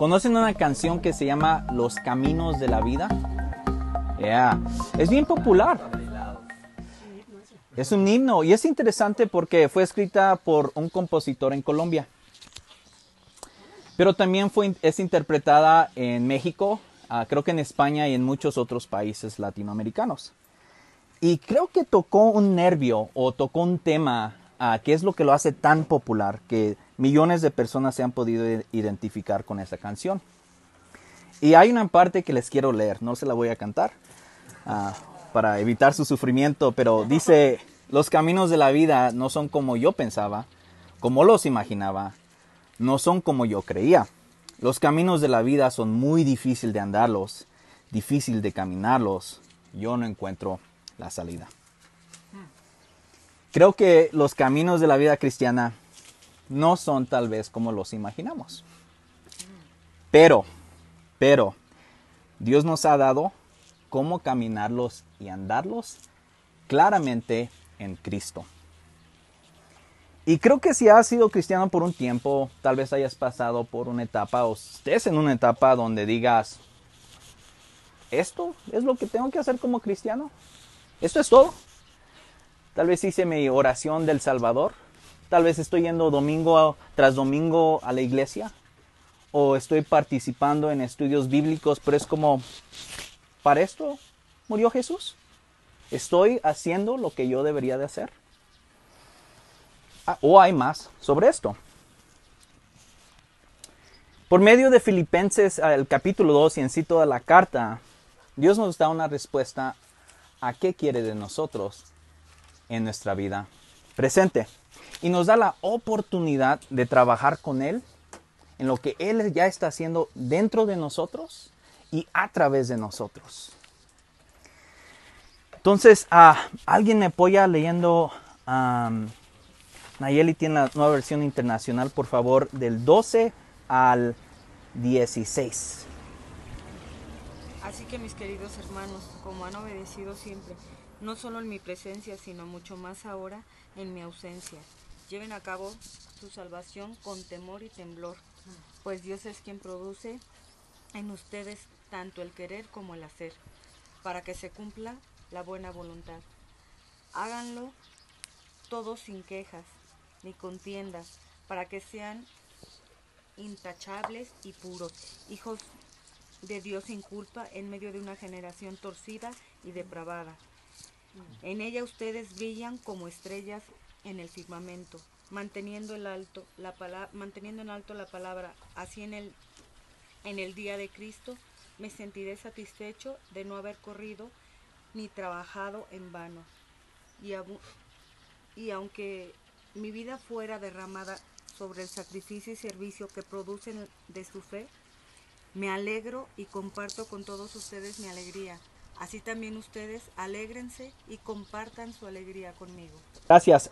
¿Conocen una canción que se llama Los Caminos de la Vida? Yeah. Es bien popular. Es un himno y es interesante porque fue escrita por un compositor en Colombia. Pero también fue, es interpretada en México, uh, creo que en España y en muchos otros países latinoamericanos. Y creo que tocó un nervio o tocó un tema uh, que es lo que lo hace tan popular, que millones de personas se han podido identificar con esa canción. Y hay una parte que les quiero leer, no se la voy a cantar uh, para evitar su sufrimiento, pero dice, los caminos de la vida no son como yo pensaba, como los imaginaba, no son como yo creía. Los caminos de la vida son muy difícil de andarlos, difícil de caminarlos. Yo no encuentro la salida. Creo que los caminos de la vida cristiana no son tal vez como los imaginamos. Pero, pero, Dios nos ha dado cómo caminarlos y andarlos claramente en Cristo. Y creo que si has sido cristiano por un tiempo, tal vez hayas pasado por una etapa o estés en una etapa donde digas, ¿esto es lo que tengo que hacer como cristiano? ¿Esto es todo? Tal vez hice mi oración del Salvador. Tal vez estoy yendo domingo tras domingo a la iglesia. O estoy participando en estudios bíblicos, pero es como, ¿para esto murió Jesús? ¿Estoy haciendo lo que yo debería de hacer? o hay más sobre esto. Por medio de Filipenses, el capítulo 2 y en sí toda la carta, Dios nos da una respuesta a qué quiere de nosotros en nuestra vida presente. Y nos da la oportunidad de trabajar con Él en lo que Él ya está haciendo dentro de nosotros y a través de nosotros. Entonces, ah, ¿alguien me apoya leyendo Nayeli tiene la nueva versión internacional, por favor, del 12 al 16. Así que mis queridos hermanos, como han obedecido siempre, no solo en mi presencia, sino mucho más ahora en mi ausencia, lleven a cabo su salvación con temor y temblor, pues Dios es quien produce en ustedes tanto el querer como el hacer, para que se cumpla la buena voluntad. Háganlo todos sin quejas ni contiendas, para que sean intachables y puros, hijos de Dios sin culpa en medio de una generación torcida y depravada. En ella ustedes brillan como estrellas en el firmamento, manteniendo, alto, la manteniendo en alto la palabra. Así en el, en el día de Cristo me sentiré satisfecho de no haber corrido ni trabajado en vano. Y aunque mi vida fuera derramada sobre el sacrificio y servicio que producen de su fe, me alegro y comparto con todos ustedes mi alegría. Así también ustedes alégrense y compartan su alegría conmigo. Gracias.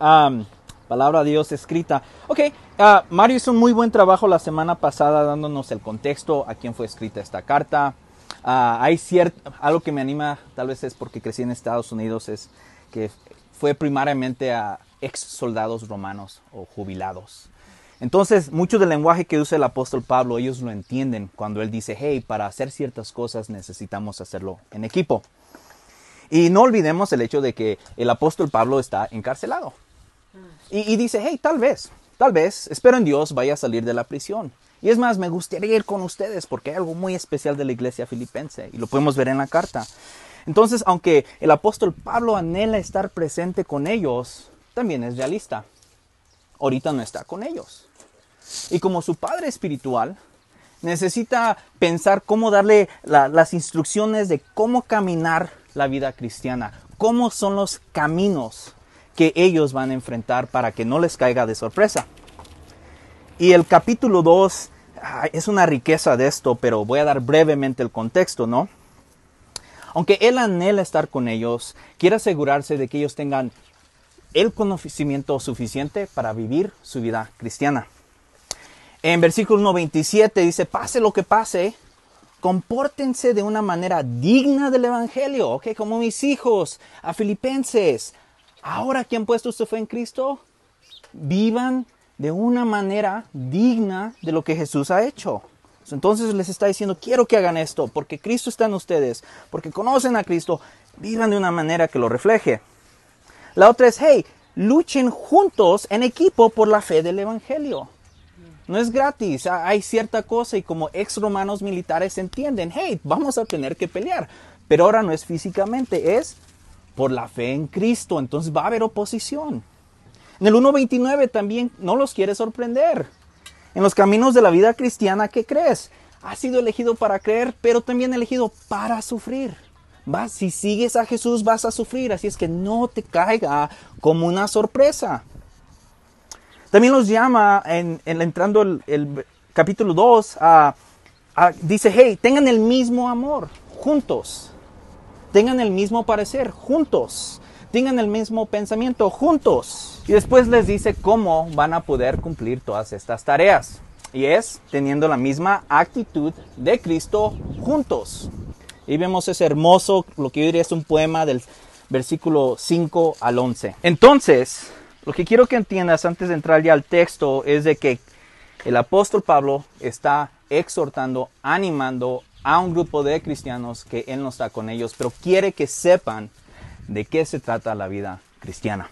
palabra de Dios escrita. Ok, uh, Mario hizo un muy buen trabajo la semana pasada dándonos el contexto a quién fue escrita esta carta. Uh, hay cierto, algo que me anima, tal vez es porque crecí en Estados Unidos, es que fue primariamente a ex soldados romanos o jubilados. Entonces, mucho del lenguaje que usa el apóstol Pablo, ellos lo entienden cuando él dice, hey, para hacer ciertas cosas necesitamos hacerlo en equipo. Y no olvidemos el hecho de que el apóstol Pablo está encarcelado. Y, y, dice, hey, tal vez, tal vez, espero en Dios vaya a salir de la prisión. Y es más, me gustaría ir con ustedes porque hay algo muy especial de la iglesia filipense y lo podemos ver en la carta. Entonces, aunque el apóstol Pablo anhela estar presente con ellos, también es realista. Ahorita no está con ellos. Y como su padre espiritual, necesita pensar cómo darle las instrucciones de cómo caminar la vida cristiana, cómo son los caminos que ellos van a enfrentar para que no les caiga de sorpresa. Y el capítulo 2 es una riqueza de esto, pero voy a dar brevemente el contexto, ¿no? Aunque él anhela estar con ellos, quiere asegurarse de que ellos tengan el conocimiento suficiente para vivir su vida cristiana. En versículo 97 dice, pase lo que pase, compórtense de una manera digna del Evangelio, ¿ok? Como mis hijos, a filipenses. Ahora que han puesto su fe en Cristo, vivan de una manera digna de lo que Jesús ha hecho. Entonces les está diciendo, quiero que hagan esto, porque Cristo está en ustedes, porque conocen a Cristo, vivan de una manera que lo refleje. La otra es, hey, luchen juntos en equipo por la fe del Evangelio. No es gratis, hay cierta cosa y como ex romanos militares entienden, hey, vamos a tener que pelear, pero ahora no es físicamente, es por la fe en Cristo, entonces va a haber oposición. En el 1.29 también no los quiere sorprender. En los caminos de la vida cristiana, ¿qué crees? Has sido elegido para creer, pero también elegido para sufrir. Vas, si sigues a Jesús vas a sufrir, así es que no te caiga como una sorpresa. También los llama, en, entrando el, capítulo 2, a, dice, hey, tengan el mismo amor, juntos. Tengan el mismo parecer, juntos. Tengan el mismo pensamiento, juntos. Y después les dice cómo van a poder cumplir todas estas tareas. Y es teniendo la misma actitud de Cristo juntos. Y vemos ese hermoso, lo que yo diría es un poema del versículo 5 al 11. Entonces, lo que quiero que entiendas antes de entrar ya al texto es de que el apóstol Pablo está exhortando, animando a un grupo de cristianos que él no está con ellos, pero quiere que sepan de qué se trata la vida cristiana.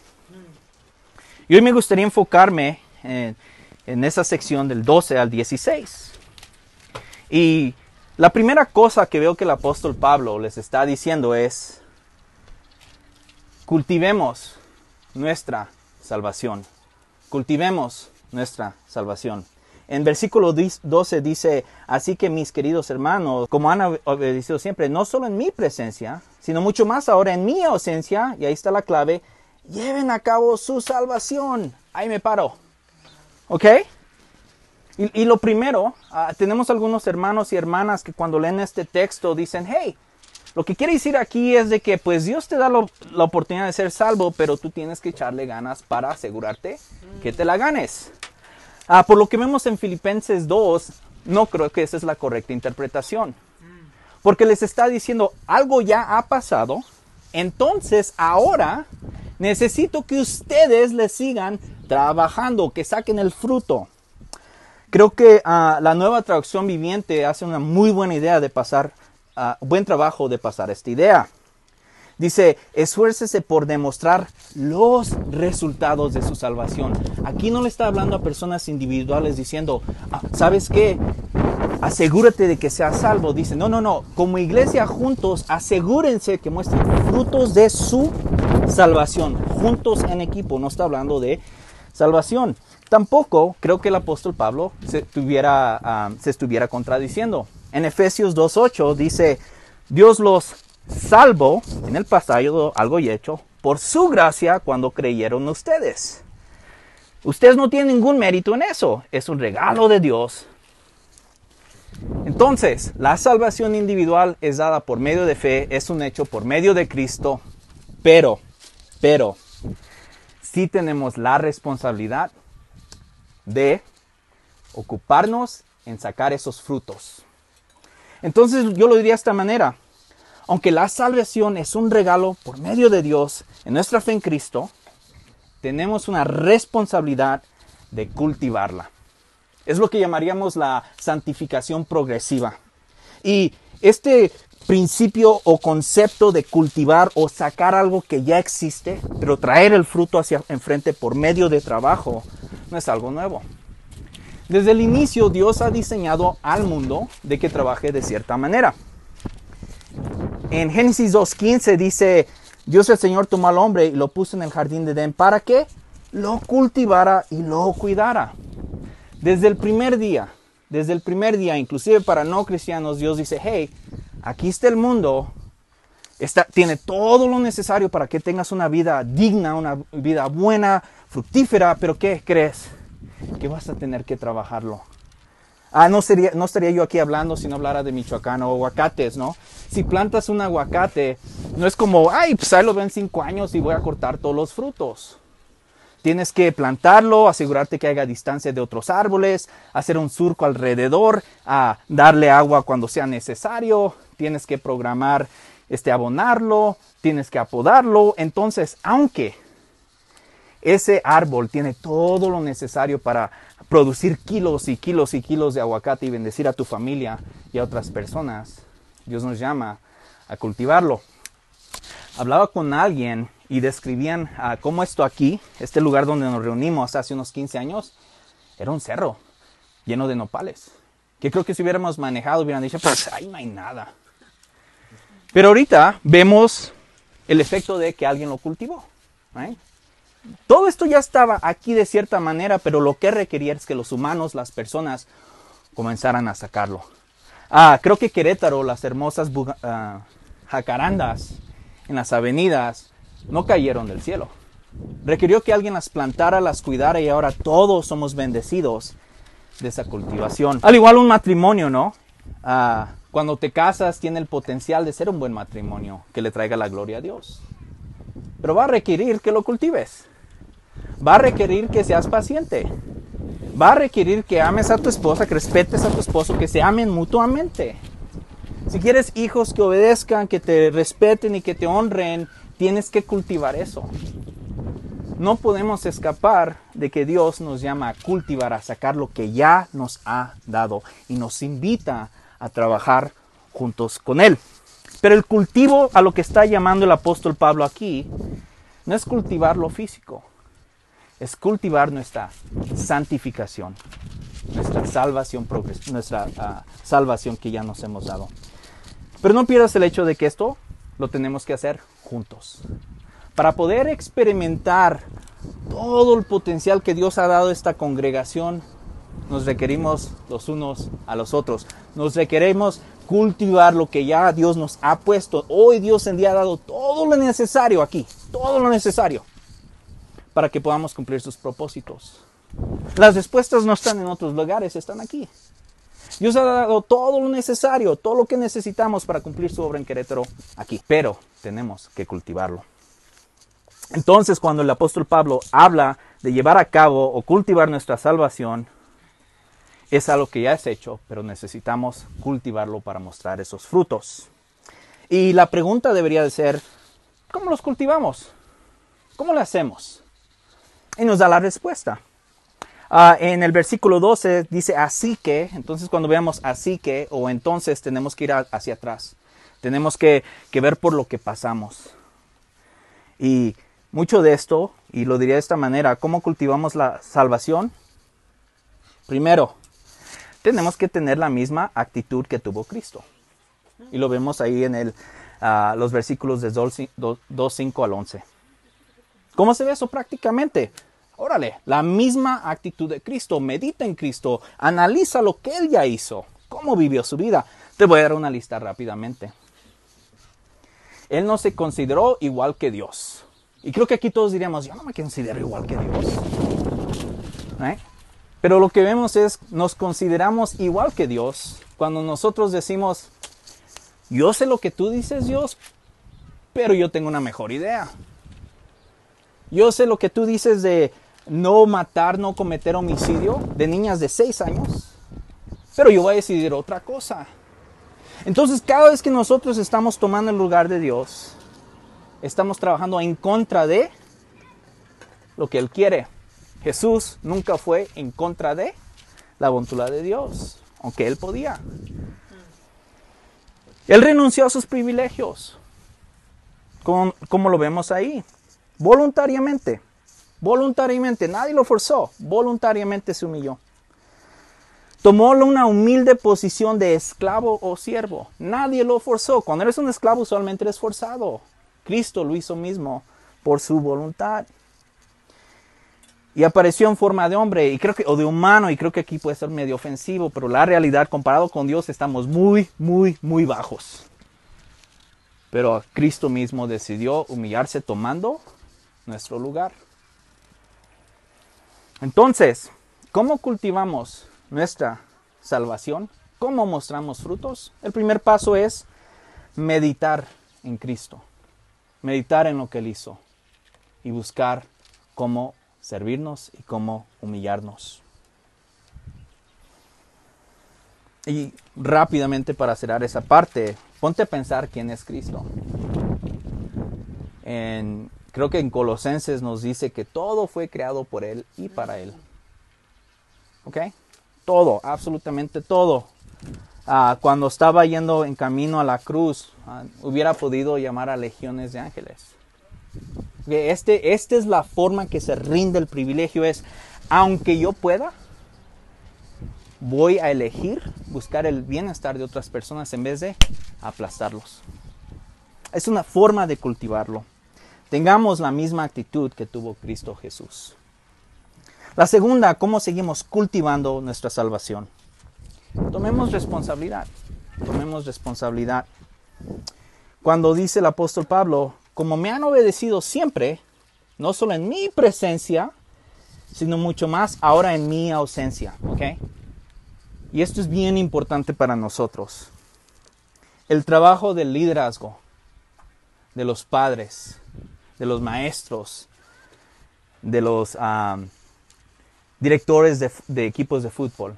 Y hoy me gustaría enfocarme en, esa sección del 12 al 16. Y la primera cosa que veo que el apóstol Pablo les está diciendo es, cultivemos nuestra salvación. Cultivemos nuestra salvación. En versículo 12 dice, así que mis queridos hermanos, como han obedecido siempre, no solo en mi presencia, sino mucho más ahora en mi ausencia, y ahí está la clave, lleven a cabo su salvación. Ahí me paro. ¿Ok? Y, lo primero, ah, tenemos algunos hermanos y hermanas que cuando leen este texto dicen, hey, lo que quiere decir aquí es de que pues Dios te da la oportunidad de ser salvo, pero tú tienes que echarle ganas para asegurarte que te la ganes. Ah, por lo que vemos en Filipenses 2, no creo que esa es la correcta interpretación. Porque les está diciendo, algo ya ha pasado, entonces ahora necesito que ustedes le sigan trabajando, que saquen el fruto. Creo que ah, la nueva traducción viviente hace una muy buena idea de pasar, uh, buen trabajo de pasar esta idea. Dice, esfuércese por demostrar los resultados de su salvación. Aquí no le está hablando a personas individuales diciendo, ah, ¿sabes qué? Asegúrate de que seas salvo. Dice, no, no, no. Como iglesia juntos, asegúrense que muestren frutos de su salvación. Juntos en equipo. No está hablando de salvación. Tampoco creo que el apóstol Pablo se, ah, se estuviera contradiciendo. En Efesios 2.8 dice, Dios los salvo en el pasado algo y hecho por su gracia cuando creyeron ustedes. Ustedes no tienen ningún mérito en eso, es un regalo de Dios. Entonces, la salvación individual es dada por medio de fe, es un hecho por medio de Cristo, pero, pero, sí tenemos la responsabilidad de ocuparnos en sacar esos frutos. Entonces yo lo diría de esta manera, aunque la salvación es un regalo por medio de Dios en nuestra fe en Cristo, tenemos una responsabilidad de cultivarla. Es lo que llamaríamos la santificación progresiva. Y este principio o concepto de cultivar o sacar algo que ya existe, pero traer el fruto hacia enfrente por medio de trabajo, no es algo nuevo. Desde el inicio Dios ha diseñado al mundo de que trabaje de cierta manera. En Génesis 2.15 dice, Dios el Señor tomó al hombre y lo puso en el jardín de Edén para que lo cultivara y lo cuidara. Desde el primer día, desde el primer día, inclusive para no cristianos, Dios dice, hey, aquí está el mundo, está, tiene todo lo necesario para que tengas una vida digna, una vida buena, fructífera, pero ¿qué crees? Que vas a tener que trabajarlo. Ah, no, sería, no estaría yo aquí hablando si no hablara de Michoacán o aguacates, ¿no? Si plantas un aguacate, no es como, ay, pues ahí lo ven cinco años y voy a cortar todos los frutos. Tienes que plantarlo, asegurarte que haya distancia de otros árboles, hacer un surco alrededor, a darle agua cuando sea necesario, tienes que programar, este, abonarlo, tienes que apodarlo. Entonces, aunque ese árbol tiene todo lo necesario para producir kilos y kilos y kilos de aguacate y bendecir a tu familia y a otras personas. Dios nos llama a cultivarlo. Hablaba con alguien y describían ah, cómo esto aquí, este lugar donde nos reunimos hace unos 15 años, era un cerro lleno de nopales. Que creo que si hubiéramos manejado hubieran dicho, pues ahí no hay nada. Pero ahorita vemos el efecto de que alguien lo cultivó. Todo esto ya estaba aquí de cierta manera, pero lo que requería es que los humanos, las personas, comenzaran a sacarlo. Ah, creo que Querétaro, las hermosas ah, jacarandas en las avenidas, no cayeron del cielo. Requirió que alguien las plantara, las cuidara y ahora todos somos bendecidos de esa cultivación. Al igual un matrimonio, ¿no? Ah, cuando te casas tiene el potencial de ser un buen matrimonio que le traiga la gloria a Dios. Pero va a requerir que lo cultives. Va a requerir que seas paciente. Va a requerir que ames a tu esposa, que respetes a tu esposo, que se amen mutuamente. Si quieres hijos que obedezcan, que te respeten y que te honren, tienes que cultivar eso. No podemos escapar de que Dios nos llama a cultivar, a sacar lo que ya nos ha dado y nos invita a trabajar juntos con Él. Pero el cultivo a lo que está llamando el apóstol Pablo aquí no es cultivar lo físico, es cultivar nuestra santificación, nuestra salvación, nuestra uh, salvación que ya nos hemos dado. Pero no pierdas el hecho de que esto lo tenemos que hacer juntos. Para poder experimentar todo el potencial que Dios ha dado a esta congregación, nos requerimos los unos a los otros. Nos requerimos cultivar lo que ya Dios nos ha puesto. Hoy Dios en día ha dado todo lo necesario aquí, todo lo necesario para que podamos cumplir sus propósitos. Las respuestas no están en otros lugares, están aquí. Dios ha dado todo lo necesario, todo lo que necesitamos para cumplir su obra en Querétaro aquí, pero tenemos que cultivarlo. Entonces, cuando el apóstol Pablo habla de llevar a cabo o cultivar nuestra salvación, es algo que ya es hecho, pero necesitamos cultivarlo para mostrar esos frutos. Y la pregunta debería de ser, ¿cómo los cultivamos? ¿Cómo lo hacemos? Y nos da la respuesta. Ah, en el versículo 12 dice así que, entonces cuando veamos así que o entonces tenemos que ir hacia atrás. Tenemos que, que ver por lo que pasamos. Y mucho de esto, y lo diría de esta manera, ¿cómo cultivamos la salvación? Primero, tenemos que tener la misma actitud que tuvo Cristo. Y lo vemos ahí en el, ah, los versículos de 2.5 al 11. ¿Cómo se ve eso prácticamente? Órale, la misma actitud de Cristo, medita en Cristo, analiza lo que Él ya hizo, cómo vivió su vida. Te voy a dar una lista rápidamente. Él no se consideró igual que Dios. Y creo que aquí todos diríamos, yo no me considero igual que Dios. ¿Eh? Pero lo que vemos es, nos consideramos igual que Dios cuando nosotros decimos, yo sé lo que tú dices Dios, pero yo tengo una mejor idea. Yo sé lo que tú dices de no matar, no cometer homicidio de niñas de 6 años, pero yo voy a decidir otra cosa. Entonces cada vez que nosotros estamos tomando el lugar de Dios, estamos trabajando en contra de lo que Él quiere. Jesús nunca fue en contra de la voluntad de Dios, aunque Él podía. Él renunció a sus privilegios, como, como lo vemos ahí, voluntariamente, voluntariamente, nadie lo forzó, voluntariamente se humilló. Tomó una humilde posición de esclavo o siervo. Nadie lo forzó. Cuando eres un esclavo usualmente eres forzado. Cristo lo hizo mismo por su voluntad. Y apareció en forma de hombre y creo que, o de humano, y creo que aquí puede ser medio ofensivo, pero la realidad comparado con Dios estamos muy, muy, muy bajos. Pero Cristo mismo decidió humillarse tomando nuestro lugar. Entonces, ¿cómo cultivamos nuestra salvación? ¿Cómo mostramos frutos? El primer paso es meditar en Cristo meditar en lo que Él hizo y buscar cómo servirnos y cómo humillarnos. Y rápidamente para cerrar esa parte, ponte a pensar quién es Cristo. En creo que en Colosenses nos dice que todo fue creado por Él y para Él. ¿Ok? Todo, absolutamente todo. Ah, cuando estaba yendo en camino a la cruz, ah, hubiera podido llamar a legiones de ángeles. Este, esta es la forma que se rinde el privilegio, es, aunque yo pueda, voy a elegir buscar el bienestar de otras personas en vez de aplastarlos. Es una forma de cultivarlo. Tengamos la misma actitud que tuvo Cristo Jesús. La segunda, ¿cómo seguimos cultivando nuestra salvación? Tomemos responsabilidad. Tomemos responsabilidad. Cuando dice el apóstol Pablo, como me han obedecido siempre, no solo en mi presencia, sino mucho más ahora en mi ausencia. Y esto es bien importante para nosotros. El trabajo del liderazgo, de los padres, de los maestros, de los directores de, equipos de fútbol,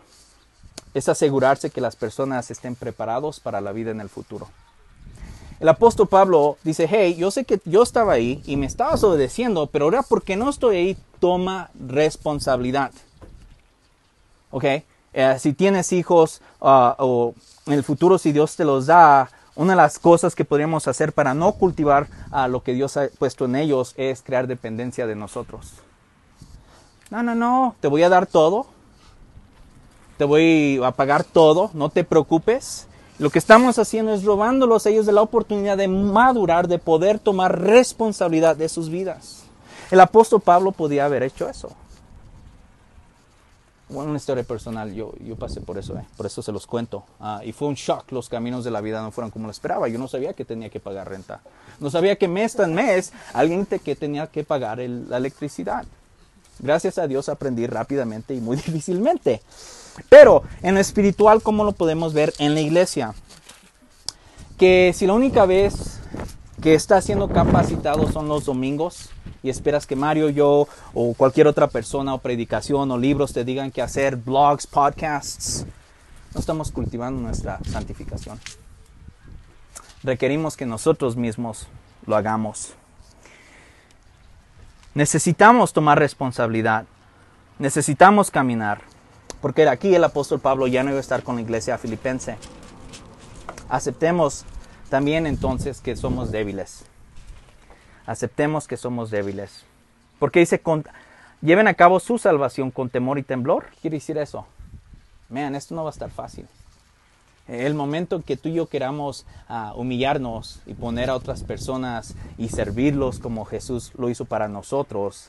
es asegurarse que las personas estén preparados para la vida en el futuro. El apóstol Pablo dice, hey, yo sé que yo estaba ahí y me estabas obedeciendo, pero ahora porque no estoy ahí, toma responsabilidad. ¿Ok? Eh, si tienes hijos ah, o en el futuro si Dios te los da, una de las cosas que podríamos hacer para no cultivar a lo que Dios ha puesto en ellos es crear dependencia de nosotros. No, no, no, te voy a dar todo. Te voy a pagar todo, no te preocupes. Lo que estamos haciendo es robándolos a ellos de la oportunidad de madurar, de poder tomar responsabilidad de sus vidas. El apóstol Pablo podía haber hecho eso. Bueno, una historia personal, yo, yo pasé por eso, eh. por eso se los cuento. Ah, y fue un shock, los caminos de la vida no fueron como lo esperaba. Yo no sabía que tenía que pagar renta. No sabía que mes tras mes alguien te, que tenía que pagar la electricidad. Gracias a Dios aprendí rápidamente y muy difícilmente. Pero en lo espiritual, ¿cómo lo podemos ver en la iglesia? Que si la única vez que está siendo capacitado son los domingos, y esperas que Mario, yo o cualquier otra persona o predicación o libros te digan que hacer, blogs, podcasts, no estamos cultivando nuestra santificación. Requerimos que nosotros mismos lo hagamos. Necesitamos tomar responsabilidad. Necesitamos caminar. Porque aquí el apóstol Pablo ya no iba a estar con la iglesia filipense. Aceptemos también entonces que somos débiles aceptemos que somos débiles. Porque dice, lleven a cabo su salvación con temor y temblor. Quiere decir eso. Vean, esto no va a estar fácil. El momento que tú y yo queramos ah, humillarnos y poner a otras personas y servirlos como Jesús lo hizo para nosotros,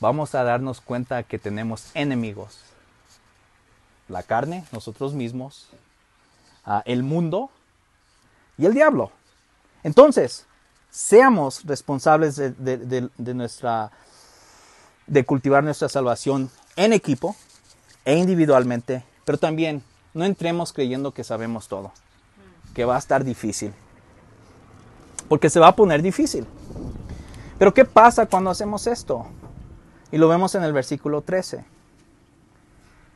vamos a darnos cuenta que tenemos enemigos. La carne, nosotros mismos, ah, el mundo y el diablo. Entonces, seamos responsables de, nuestra de cultivar nuestra salvación en equipo e individualmente, pero también no entremos creyendo que sabemos todo, que va a estar difícil, porque se va a poner difícil. Pero ¿qué pasa cuando hacemos esto? Y lo vemos en el versículo 13.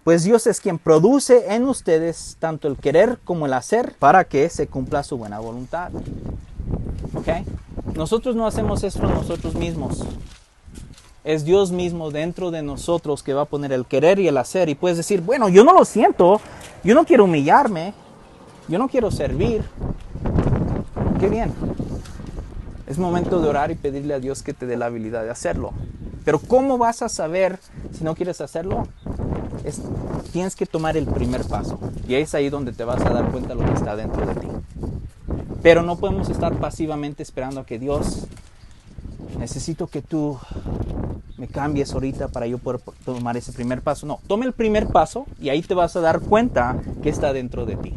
Pues Dios es quien produce en ustedes tanto el querer como el hacer para que se cumpla su buena voluntad. ¿Ok? Nosotros no hacemos esto nosotros mismos. Es Dios mismo dentro de nosotros que va a poner el querer y el hacer. Y puedes decir, bueno, yo no lo siento, yo no quiero humillarme, yo no quiero servir. Qué bien. Es momento de orar y pedirle a Dios que te dé la habilidad de hacerlo. Pero ¿cómo vas a saber si no quieres hacerlo? tienes que tomar el primer paso. Y es ahí donde te vas a dar cuenta de lo que está dentro de ti. Pero no podemos estar pasivamente esperando a que Dios, necesito que tú me cambies ahorita para yo poder tomar ese primer paso. No, tome el primer paso y ahí te vas a dar cuenta que está dentro de ti.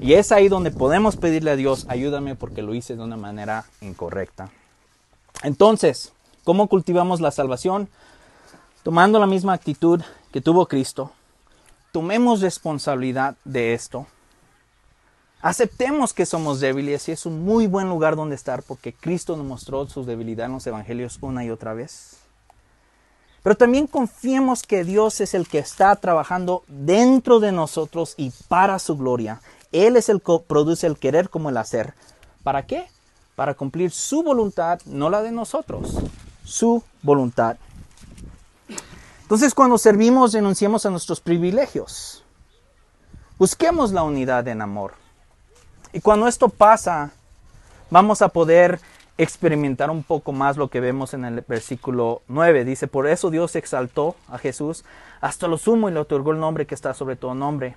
Y es ahí donde podemos pedirle a Dios, ayúdame porque lo hice de una manera incorrecta. Entonces, ¿cómo cultivamos la salvación? Tomando la misma actitud que tuvo Cristo. Tomemos responsabilidad de esto. Aceptemos que somos débiles y es un muy buen lugar donde estar porque Cristo nos mostró su debilidad en los evangelios una y otra vez. Pero también confiemos que Dios es el que está trabajando dentro de nosotros y para su gloria. Él es el que produce el querer como el hacer. ¿Para qué? para cumplir su voluntad, no la de nosotros, su voluntad. Entonces cuando servimos renunciamos a nuestros privilegios. Busquemos la unidad en amor. Y cuando esto pasa, vamos a poder experimentar un poco más lo que vemos en el versículo 9. Dice, por eso Dios exaltó a Jesús hasta lo sumo y le otorgó el nombre que está sobre todo nombre.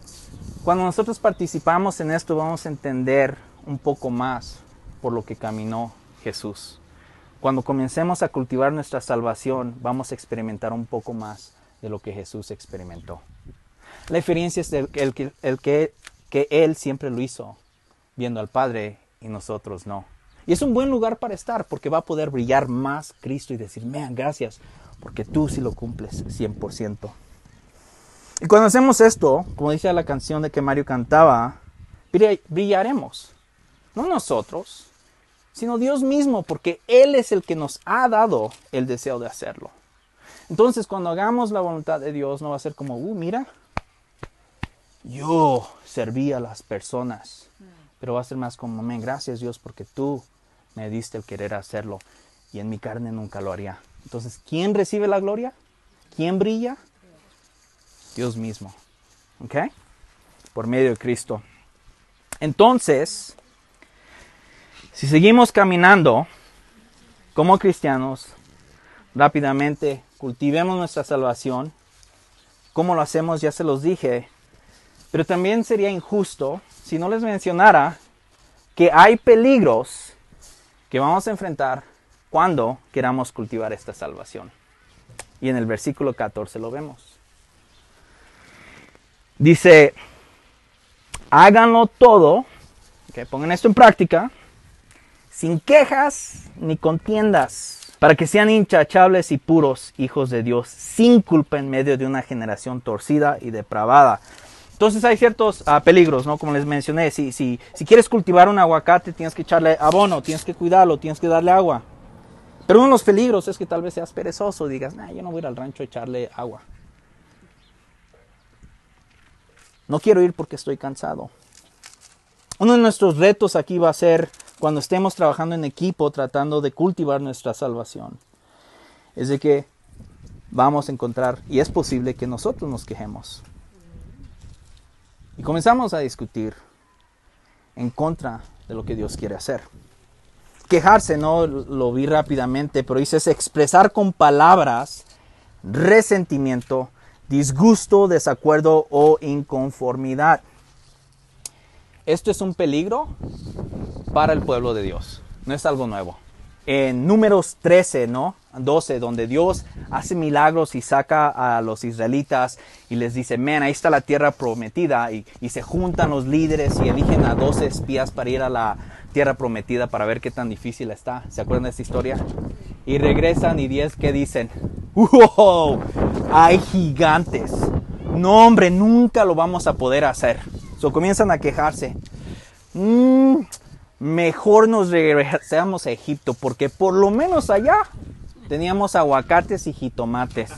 Cuando nosotros participamos en esto vamos a entender un poco más por lo que caminó Jesús. Cuando comencemos a cultivar nuestra salvación vamos a experimentar un poco más de lo que Jesús experimentó. La diferencia es el, que Él siempre lo hizo, viendo al Padre y nosotros no. Y es un buen lugar para estar porque va a poder brillar más Cristo y decir, man, gracias, porque tú sí lo cumples 100%. Y cuando hacemos esto, como dice la canción de que Mario cantaba, brillaremos. No nosotros, sino Dios mismo, porque Él es el que nos ha dado el deseo de hacerlo. Entonces, cuando hagamos la voluntad de Dios, no va a ser como, uh, mira, yo serví a las personas, pero va a ser más como, amén, gracias Dios, porque tú me diste el querer hacerlo y en mi carne nunca lo haría. Entonces, ¿quién recibe la gloria? ¿Quién brilla? Dios mismo. ¿Ok? Por medio de Cristo. Entonces, si seguimos caminando como cristianos, rápidamente cultivemos nuestra salvación. ¿Cómo lo hacemos? Ya se los dije. Pero también sería injusto si no les mencionara que hay peligros que vamos a enfrentar cuando queramos cultivar esta salvación. Y en el versículo 14 lo vemos. Dice, háganlo todo, que pongan esto en práctica, sin quejas ni contiendas, para que sean inchachables y puros hijos de Dios, sin culpa en medio de una generación torcida y depravada. Entonces hay ciertos uh, peligros, ¿no? Como les mencioné, si, si, si quieres cultivar un aguacate, tienes que echarle abono, tienes que cuidarlo, tienes que darle agua. Pero uno de los peligros es que tal vez seas perezoso, digas, nah, yo no voy a ir al rancho a echarle agua. No quiero ir porque estoy cansado. Uno de nuestros retos aquí va a ser cuando estemos trabajando en equipo tratando de cultivar nuestra salvación. Es de que vamos a encontrar, y es posible que nosotros nos quejemos. Y comenzamos a discutir en contra de lo que Dios quiere hacer. Quejarse, no lo vi rápidamente, pero dice es expresar con palabras resentimiento, disgusto, desacuerdo o inconformidad. Esto es un peligro para el pueblo de Dios, no es algo nuevo. En números 13, ¿no? 12, donde Dios hace milagros y saca a los israelitas y les dice, man, ahí está la tierra prometida y, se juntan los líderes y eligen a 12 espías para ir a la tierra prometida para ver qué tan difícil está. ¿Se acuerdan de esta historia? Y regresan y 10 que dicen, wow, hay gigantes. No, hombre, nunca lo vamos a poder hacer. So comienzan a quejarse. Mm, mejor nos regresamos a Egipto porque por lo menos allá teníamos aguacates y jitomates.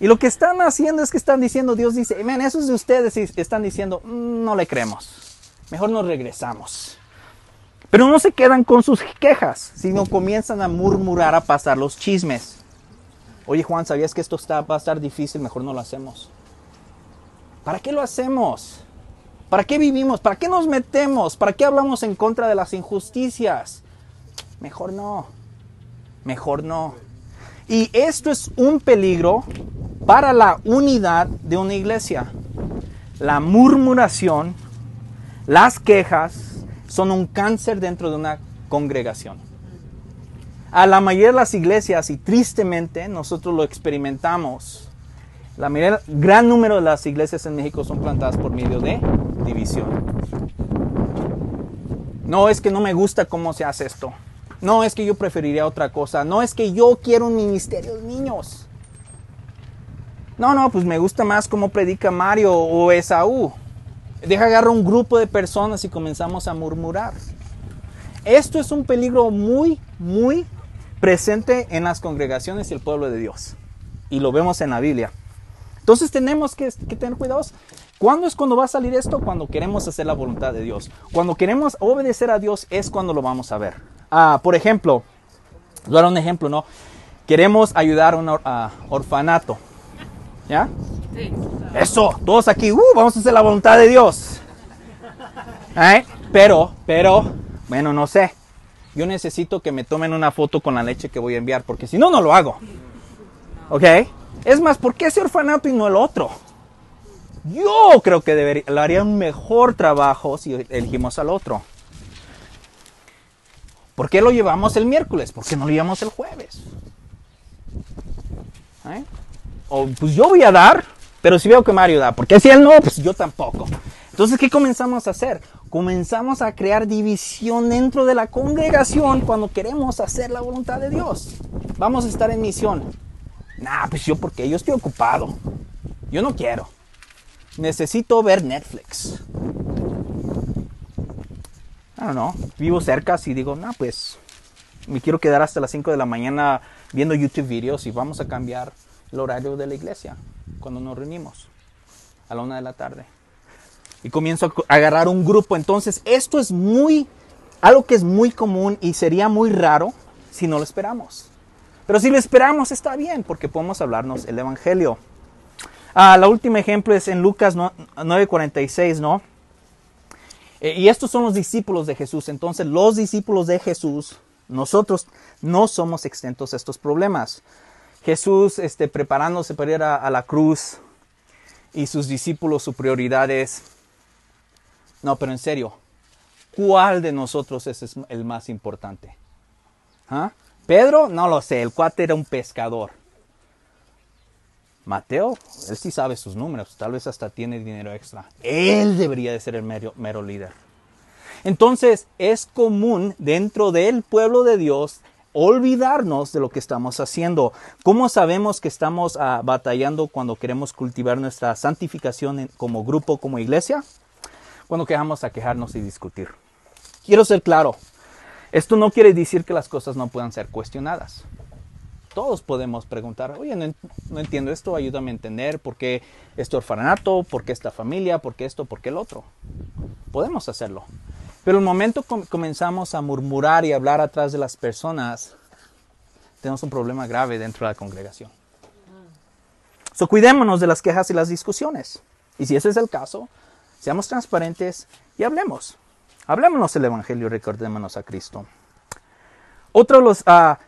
Y lo que están haciendo es que están diciendo, Dios dice, ven, eso es de ustedes están diciendo, mm, no le creemos, mejor nos regresamos. Pero no se quedan con sus quejas, sino comienzan a murmurar, a pasar los chismes. Oye Juan, ¿sabías que esto está, va a estar difícil? Mejor no lo hacemos. ¿Para qué lo hacemos? ¿Para qué vivimos? ¿Para qué nos metemos? ¿Para qué hablamos en contra de las injusticias? Mejor no mejor no. Y esto es un peligro para la unidad de una iglesia. La murmuración, las quejas son un cáncer dentro de una congregación. A la mayoría de las iglesias, y tristemente nosotros lo experimentamos, la mayoría, gran número de las iglesias en México son plantadas por medio de división. No es que no me gusta cómo se hace esto. No es que yo preferiría otra cosa. No es que yo quiero un ministerio de niños. No, no, pues me gusta más cómo predica Mario o Esaú. Deja agarrar un grupo de personas y comenzamos a murmurar. Esto es un peligro muy, muy presente en las congregaciones y el pueblo de Dios. Y lo vemos en la Biblia. Entonces tenemos que, tener cuidados. ¿Cuándo es cuando va a salir esto? Cuando queremos hacer la voluntad de Dios. Cuando queremos obedecer a Dios es cuando lo vamos a ver. Ah, por ejemplo, voy a dar un ejemplo, ¿no? Queremos ayudar a un or- a orfanato. ¿Ya? Sí. Eso, todos aquí, uh, vamos a hacer la voluntad de Dios. ¿Eh? Pero, pero, bueno, no sé. Yo necesito que me tomen una foto con la leche que voy a enviar, porque si no, no lo hago. ¿Ok? Es más, ¿por qué ese orfanato y no el otro? Yo creo que debería, lo haría un mejor trabajo si elegimos al otro. ¿Por qué lo llevamos el miércoles? ¿Por qué no lo llevamos el jueves? ¿Eh? O pues yo voy a dar, pero si veo que Mario da, porque si él no, pues yo tampoco. Entonces, ¿qué comenzamos a hacer? Comenzamos a crear división dentro de la congregación cuando queremos hacer la voluntad de Dios. Vamos a estar en misión. Nah, pues yo porque yo estoy ocupado. Yo no quiero. Necesito ver Netflix. Don't know. Vivo cerca y digo, no, pues me quiero quedar hasta las 5 de la mañana viendo YouTube videos y vamos a cambiar el horario de la iglesia cuando nos reunimos a la una de la tarde. Y comienzo a agarrar un grupo. Entonces, esto es muy, algo que es muy común y sería muy raro si no lo esperamos. Pero si lo esperamos está bien porque podemos hablarnos el Evangelio. Ah, la última ejemplo es en Lucas no- 9:46, ¿no? Eh, y estos son los discípulos de Jesús. Entonces, los discípulos de Jesús, nosotros no somos exentos a estos problemas. Jesús este, preparándose para ir a, la cruz y sus discípulos, su prioridad es, no, pero en serio, ¿cuál de nosotros es es el más importante? ¿Ah? Pedro, no lo sé, el cuate era un pescador. Mateo, él sí sabe sus números, tal vez hasta tiene dinero extra. Él debería de ser el mero, líder. Entonces es común dentro del pueblo de Dios olvidarnos de lo que estamos haciendo. ¿Cómo sabemos que estamos ah, batallando cuando queremos cultivar nuestra santificación como grupo, como iglesia? Cuando quejamos a quejarnos y discutir. Quiero ser claro, esto no quiere decir que las cosas no puedan ser cuestionadas. Todos podemos preguntar, oye, no, no entiendo esto, ayúdame a entender por qué este orfanato, por qué esta familia, por qué esto, por qué el otro. Podemos hacerlo. Pero el momento que comenzamos a murmurar y hablar atrás de las personas, tenemos un problema grave dentro de la congregación. So, cuidémonos de las quejas y las discusiones. Y si ese es el caso, seamos transparentes y hablemos. Hablémonos el Evangelio y recordémonos a Cristo. Otra de las ah,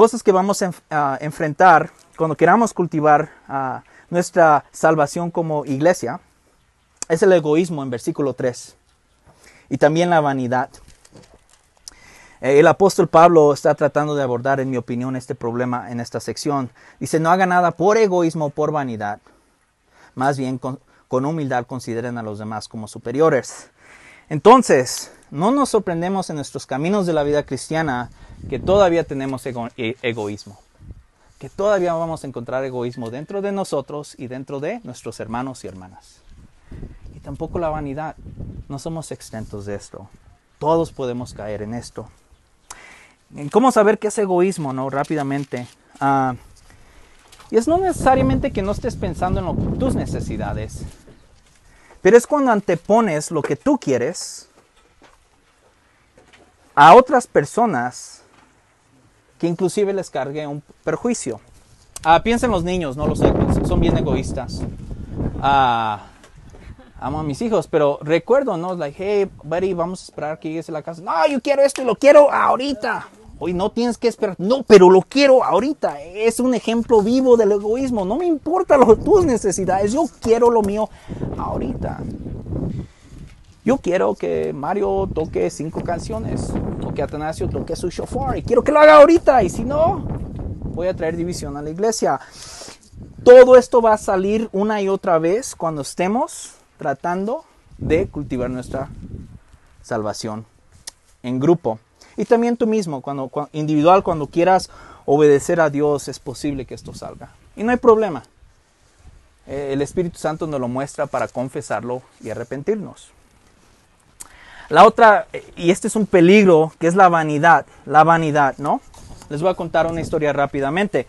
cosas que vamos a, enf- a enfrentar cuando queramos cultivar ah, nuestra salvación como iglesia es el egoísmo en versículo 3 y también la vanidad. Eh, El apóstol Pablo está tratando de abordar, en mi opinión, este problema en esta sección. Dice, no haga nada por egoísmo o por vanidad. Más bien, con humildad consideren a los demás como superiores. Entonces, no nos sorprendemos en nuestros caminos de la vida cristiana que todavía tenemos ego- e- egoísmo. Que todavía vamos a encontrar egoísmo dentro de nosotros y dentro de nuestros hermanos y hermanas. Y tampoco la vanidad. No somos exentos de esto. Todos podemos caer en esto. ¿En ¿Cómo saber qué es egoísmo? No, rápidamente. Ah, y es no necesariamente que no estés pensando en lo- tus necesidades, pero es cuando antepones lo que tú quieres a otras personas que inclusive les cargue un perjuicio. Ah, piensa en los niños, no los egos, son bien egoístas. Ah, amo a mis hijos, pero recuerdo, ¿no? Like, hey, buddy, vamos a esperar que llegues a la casa. No, yo quiero esto y lo quiero ahorita. Hoy no tienes que esperar. No, pero lo quiero ahorita. Es un ejemplo vivo del egoísmo. No me importa lo- tus necesidades. Yo quiero lo mío ahorita. Yo quiero que Mario toque cinco canciones. O que Atanasio toque su shofar. Y quiero que lo haga ahorita. Y si no, voy a traer división a la iglesia. Todo esto va a salir una y otra vez cuando estemos tratando de cultivar nuestra salvación en grupo. Y también tú mismo, cuando, cua- individual, cuando quieras obedecer a Dios, es posible que esto salga. Y no hay problema. Eh, el Espíritu Santo nos lo muestra para confesarlo y arrepentirnos. La otra, eh, y este es un peligro, que es la vanidad. La vanidad, ¿no? Les voy a contar una historia rápidamente.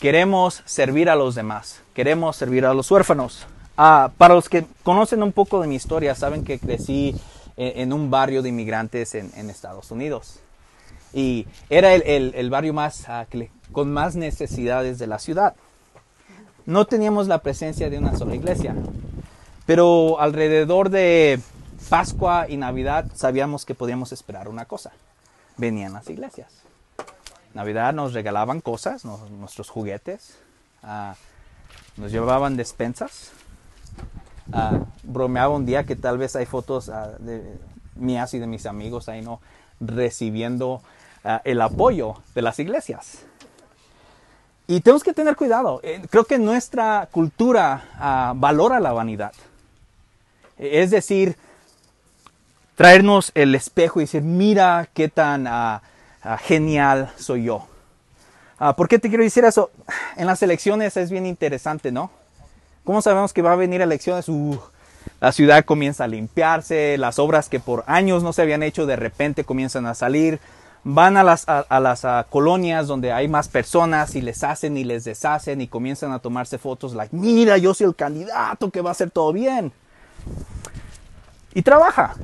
Queremos servir a los demás. Queremos servir a los huérfanos. Ah, para los que conocen un poco de mi historia, saben que crecí eh, en un barrio de inmigrantes en, Estados Unidos. y era el, barrio más ah, con más necesidades de la ciudad. No teníamos la presencia de una sola iglesia, pero alrededor de Pascua y Navidad sabíamos que podíamos esperar una cosa. Venían las iglesias. Navidad nos regalaban cosas, nuestros juguetes, ah, nos llevaban despensas. Uh, bromeaba un día que tal vez hay fotos de mías y de mis amigos ahí no recibiendo el apoyo de las iglesias. Y tenemos que tener cuidado. Eh, creo que nuestra cultura ah, valora la vanidad. Es decir, traernos el espejo y decir, mira qué tan ah, ah, genial soy yo. ¿Por qué te quiero decir eso? En las elecciones es bien interesante, ¿no? ¿Cómo sabemos que va a venir elecciones? Uh, la ciudad comienza a limpiarse, las obras que por años no se habían hecho de repente comienzan a salir, van a las, a, las colonias donde hay más personas y les hacen y les deshacen y comienzan a tomarse fotos, like, mira, yo soy el candidato que va a hacer todo bien. Y trabaja.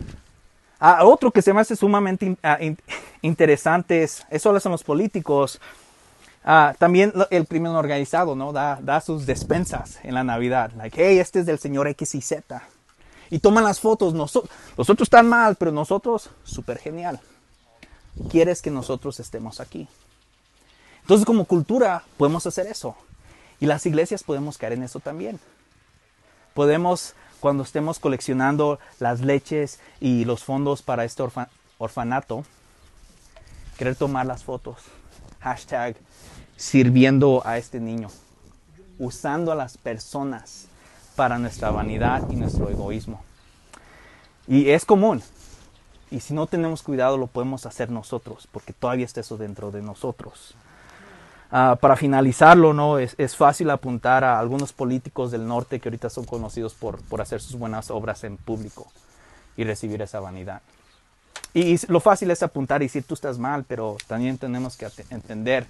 A otro que se me hace sumamente ah, interesante es, eso lo hacen los políticos. Ah, también el crimen organizado, ¿no? Da, da, sus despensas en la Navidad. Like, hey, este es del señor X y Z. Y toman las fotos. Nosotros, los otros están mal, pero nosotros, súper genial quieres que nosotros estemos aquí. Entonces como cultura podemos hacer eso. Y las iglesias podemos caer en eso también. Podemos, cuando estemos coleccionando las leches y los fondos para este orfanato, querer tomar las fotos. Hashtag sirviendo a este niño. Usando a las personas para nuestra vanidad y nuestro egoísmo. Y es común. Y si no tenemos cuidado lo podemos hacer nosotros, porque todavía está eso dentro de nosotros. Ah, para finalizarlo, ¿no? Es, fácil apuntar a algunos políticos del norte que ahorita son conocidos por, por hacer sus buenas obras en público y recibir esa vanidad. Y, lo fácil es apuntar y decir tú estás mal, pero también tenemos que entender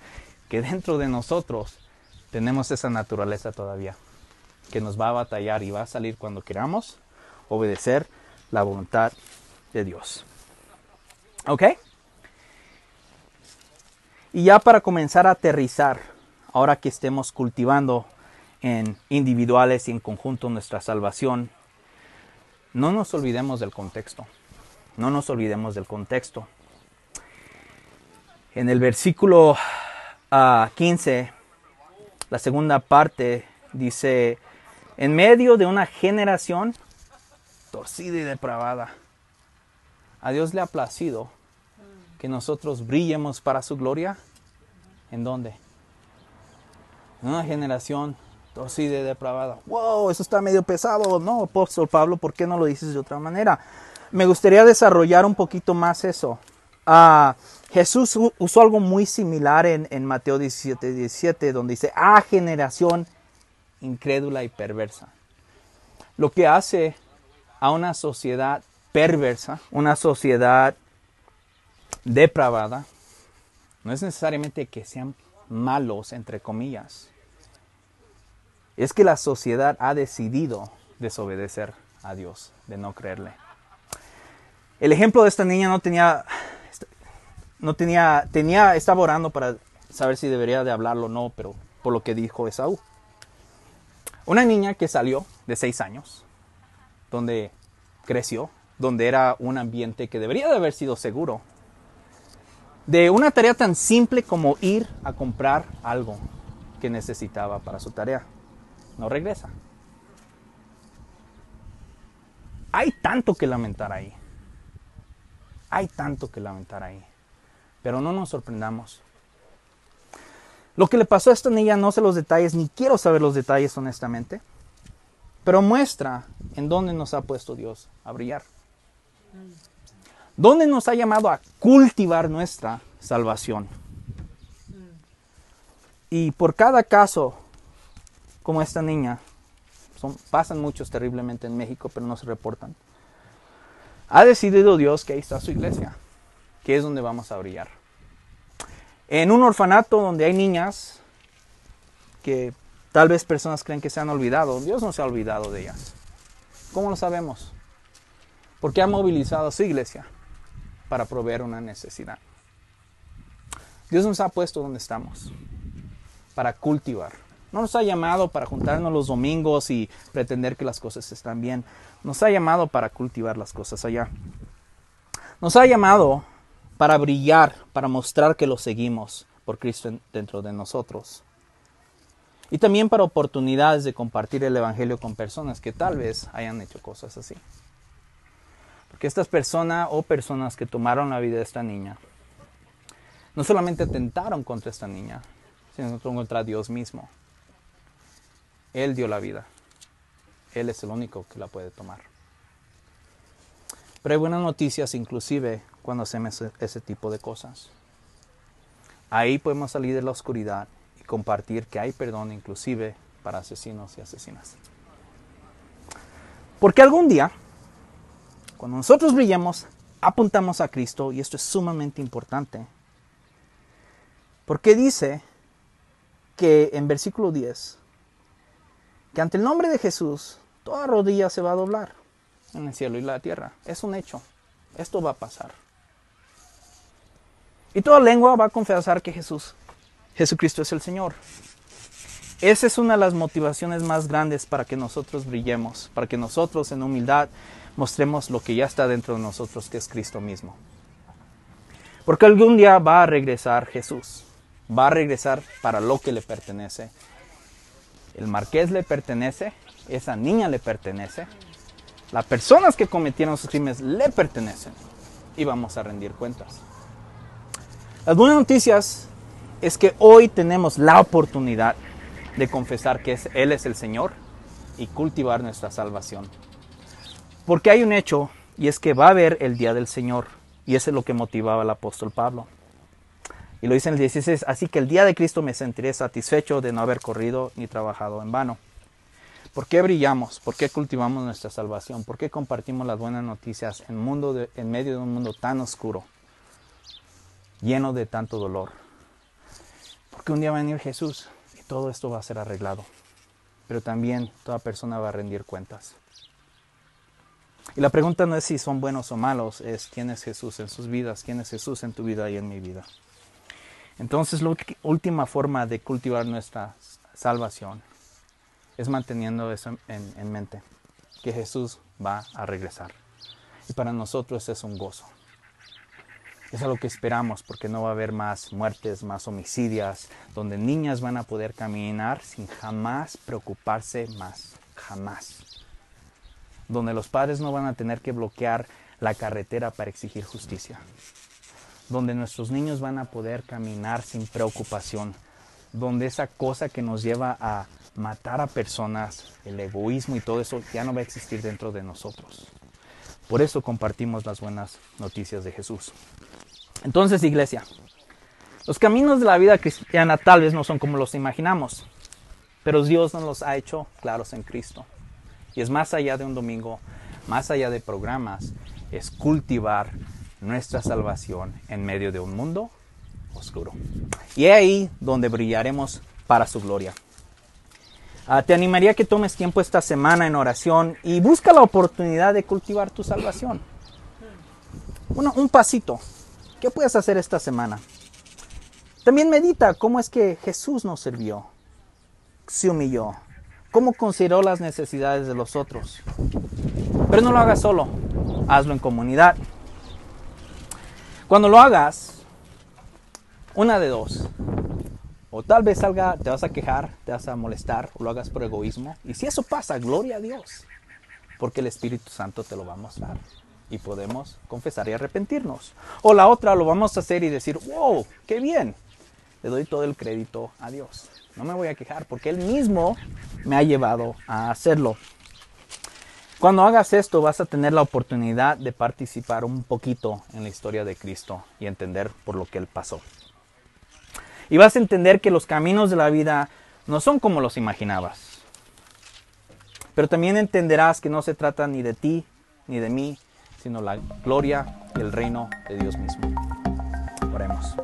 que dentro de nosotros tenemos esa naturaleza todavía, que nos va a batallar y va a salir cuando queramos obedecer la voluntad de Dios. ¿Ok? Y ya para comenzar a aterrizar, ahora que estemos cultivando en individuales y en conjunto nuestra salvación, no nos olvidemos del contexto. No nos olvidemos del contexto. En el versículo 15, ah, la segunda parte dice, en medio de una generación torcida y depravada, a Dios le ha placido que nosotros brillemos para su gloria. ¿En dónde? En una generación torcida y depravada. Wow, eso está medio pesado. No, apóstol Pablo, ¿por qué no lo dices de otra manera? Me gustaría desarrollar un poquito más eso. Ah, Jesús usó algo muy similar en, Mateo 17, 17, donde dice, ah, generación incrédula y perversa. Lo que hace a una sociedad perversa, una sociedad depravada, no es necesariamente que sean malos, entre comillas. Es que la sociedad ha decidido desobedecer a Dios, de no creerle. El ejemplo de esta niña no tenía, no tenía, tenía, estaba orando para saber si debería de hablarlo o no, pero por lo que dijo Esaú. Una niña que salió de seis años, donde creció, donde era un ambiente que debería de haber sido seguro. De una tarea tan simple como ir a comprar algo que necesitaba para su tarea. No regresa. Hay tanto que lamentar ahí. Hay tanto que lamentar ahí. Pero no nos sorprendamos. Lo que le pasó a esta niña no sé los detalles, ni quiero saber los detalles honestamente, pero muestra en dónde nos ha puesto Dios a brillar donde nos ha llamado a cultivar nuestra salvación. Y por cada caso, como esta niña, pasan muchos terriblemente en México, pero no se reportan. Ha decidido Dios que ahí está su iglesia, que es donde vamos a brillar. En un orfanato donde hay niñas que tal vez personas creen que se han olvidado, Dios no se ha olvidado de ellas. ¿Cómo lo sabemos? Porque ha movilizado a su iglesia para proveer una necesidad. Dios nos ha puesto donde estamos para cultivar. No nos ha llamado para juntarnos los domingos y pretender que las cosas están bien. Nos ha llamado para cultivar las cosas allá. Nos ha llamado para brillar, para mostrar que lo seguimos por Cristo dentro de nosotros. Y también para oportunidades de compartir el Evangelio con personas que tal vez hayan hecho cosas así. Porque estas personas o personas que tomaron la vida de esta niña, no solamente atentaron contra esta niña, sino contra Dios mismo. Él dio la vida. Él es el único que la puede tomar. Pero hay buenas noticias inclusive cuando hacemos ese tipo de cosas. Ahí podemos salir de la oscuridad y compartir que hay perdón inclusive para asesinos y asesinas. Porque algún día, cuando nosotros brillamos, apuntamos a Cristo y esto es sumamente importante. Porque dice que en versículo 10, que ante el nombre de Jesús toda rodilla se va a doblar en el cielo y la tierra. Es un hecho. Esto va a pasar. Y toda lengua va a confesar que Jesús, Jesucristo es el Señor. Esa es una de las motivaciones más grandes para que nosotros brillemos, para que nosotros en humildad mostremos lo que ya está dentro de nosotros, que es Cristo mismo. Porque algún día va a regresar Jesús, va a regresar para lo que le pertenece el marqués le pertenece, esa niña le pertenece, las personas que cometieron sus crímenes le pertenecen y vamos a rendir cuentas. Las buenas noticias es que hoy tenemos la oportunidad de confesar que Él es el Señor y cultivar nuestra salvación. Porque hay un hecho y es que va a haber el día del Señor y eso es lo que motivaba al apóstol Pablo. Y lo dice en el 16, así que el día de Cristo me sentiré satisfecho de no haber corrido ni trabajado en vano. ¿Por qué brillamos? ¿Por qué cultivamos nuestra salvación? ¿Por qué compartimos las buenas noticias en, mundo en medio de un mundo tan oscuro, lleno de tanto dolor? Porque un día va a venir Jesús y todo esto va a ser arreglado. Pero también toda persona va a rendir cuentas. Y la pregunta no es si son buenos o malos, es quién es Jesús en sus vidas, quién es Jesús en tu vida y en mi vida. Entonces la última forma de cultivar nuestra salvación es manteniendo eso en, mente, que Jesús va a regresar. Y para nosotros es un gozo. Es algo que esperamos porque no va a haber más muertes, más homicidios, donde niñas van a poder caminar sin jamás preocuparse más, jamás. Donde los padres no van a tener que bloquear la carretera para exigir justicia donde nuestros niños van a poder caminar sin preocupación, donde esa cosa que nos lleva a matar a personas, el egoísmo y todo eso ya no va a existir dentro de nosotros. Por eso compartimos las buenas noticias de Jesús. Entonces, iglesia, los caminos de la vida cristiana tal vez no son como los imaginamos, pero Dios nos los ha hecho claros en Cristo. Y es más allá de un domingo, más allá de programas, es cultivar nuestra salvación en medio de un mundo oscuro. Y es ahí donde brillaremos para su gloria. Ah, te animaría a que tomes tiempo esta semana en oración y busca la oportunidad de cultivar tu salvación. Bueno, un pasito. ¿Qué puedes hacer esta semana? También medita cómo es que Jesús nos sirvió, se humilló, cómo consideró las necesidades de los otros. Pero no lo hagas solo, hazlo en comunidad. Cuando lo hagas, una de dos. O tal vez salga, te vas a quejar, te vas a molestar, o lo hagas por egoísmo. Y si eso pasa, gloria a Dios. Porque el Espíritu Santo te lo va a mostrar. Y podemos confesar y arrepentirnos. O la otra, lo vamos a hacer y decir, wow, qué bien. Le doy todo el crédito a Dios. No me voy a quejar porque Él mismo me ha llevado a hacerlo. Cuando hagas esto vas a tener la oportunidad de participar un poquito en la historia de Cristo y entender por lo que Él pasó. Y vas a entender que los caminos de la vida no son como los imaginabas. Pero también entenderás que no se trata ni de ti ni de mí, sino la gloria y el reino de Dios mismo. Oremos.